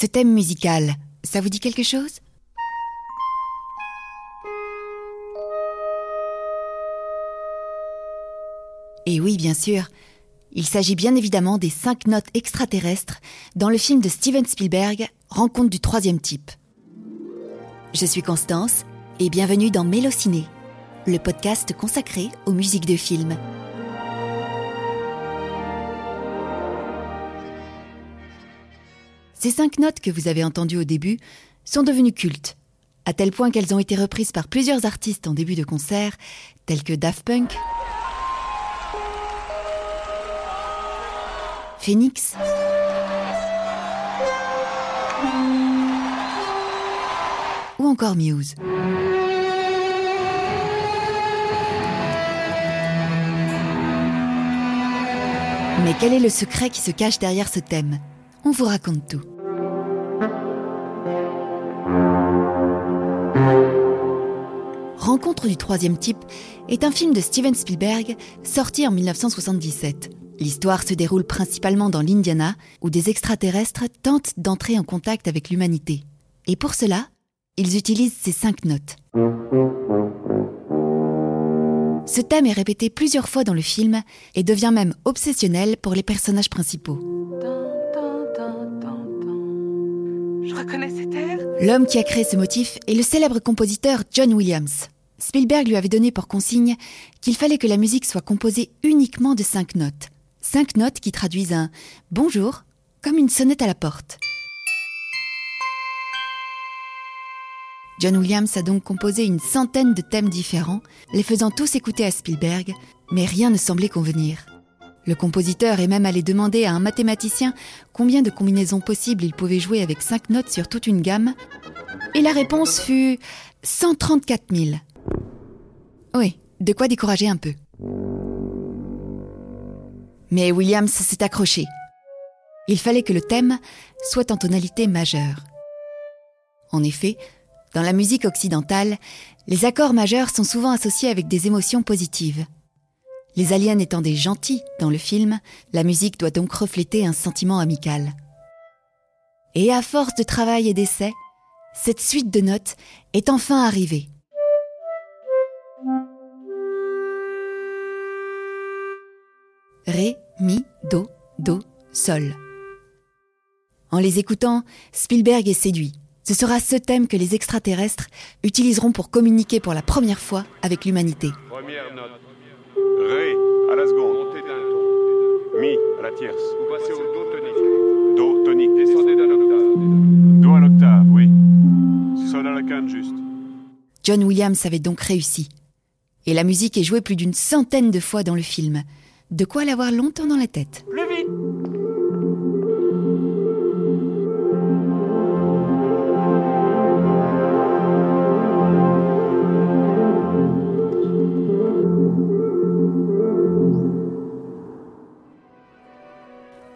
Ce thème musical, ça vous dit quelque chose? Et oui, bien sûr, il s'agit bien évidemment des cinq notes extraterrestres dans le film de Steven Spielberg, Rencontre du troisième type. Je suis Constance et bienvenue dans Mélociné, le podcast consacré aux musiques de films. Ces cinq notes que vous avez entendues au début sont devenues cultes, à tel point qu'elles ont été reprises par plusieurs artistes en début de concert, tels que Daft Punk, Phoenix, ou encore Muse. Mais quel est le secret qui se cache derrière ce thème? On vous raconte tout. Rencontre du troisième type est un film de Steven Spielberg sorti en 1977. L'histoire se déroule principalement dans l'Indiana, où des extraterrestres tentent d'entrer en contact avec l'humanité. Et pour cela, ils utilisent ces cinq notes. Ce thème est répété plusieurs fois dans le film et devient même obsessionnel pour les personnages principaux. L'homme qui a créé ce motif est le célèbre compositeur John Williams. Spielberg lui avait donné pour consigne qu'il fallait que la musique soit composée uniquement de cinq notes. Cinq notes qui traduisent un bonjour comme une sonnette à la porte. John Williams a donc composé une centaine de thèmes différents, les faisant tous écouter à Spielberg, mais rien ne semblait convenir. Le compositeur est même allé demander à un mathématicien combien de combinaisons possibles il pouvait jouer avec cinq notes sur toute une gamme, et la réponse fut 134 000. Oui, de quoi décourager un peu. Mais Williams s'est accroché. Il fallait que le thème soit en tonalité majeure. En effet, dans la musique occidentale, les accords majeurs sont souvent associés avec des émotions positives. Les aliens étant des gentils dans le film, la musique doit donc refléter un sentiment amical. Et à force de travail et d'essai, cette suite de notes est enfin arrivée. Ré, Mi, Do, Do, Sol. En les écoutant, Spielberg est séduit. Ce sera ce thème que les extraterrestres utiliseront pour communiquer pour la première fois avec l'humanité. Première note. Ré à la seconde. Montez d'un ton. Mi à la tierce. Vous passez au Do tonique. Do tonique. Descendez d'un octave. Do à l'octave, oui. Sol à la quinte juste. John Williams avait donc réussi. Et la musique est jouée plus d'une centaine de fois dans le film. De quoi l'avoir longtemps dans la tête. Plus vite.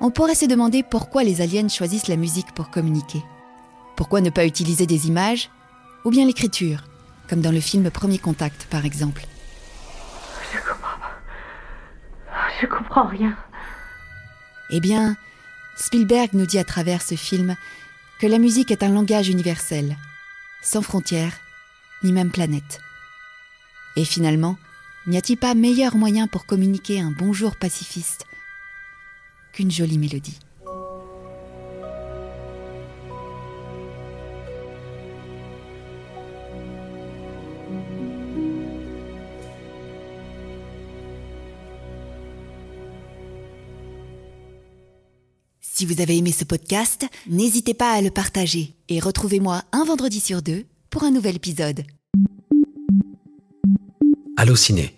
On pourrait se demander pourquoi les aliens choisissent la musique pour communiquer. Pourquoi ne pas utiliser des images ou bien l'écriture, comme dans le film Premier Contact par exemple? Je comprends pas. Je comprends rien. Eh bien, Spielberg nous dit à travers ce film que la musique est un langage universel, sans frontières, ni même planète. Et finalement, n'y a-t-il pas meilleur moyen pour communiquer un bonjour pacifiste qu'une jolie mélodie Si vous avez aimé ce podcast, n'hésitez pas à le partager et retrouvez-moi un vendredi sur deux pour un nouvel épisode. Allociné,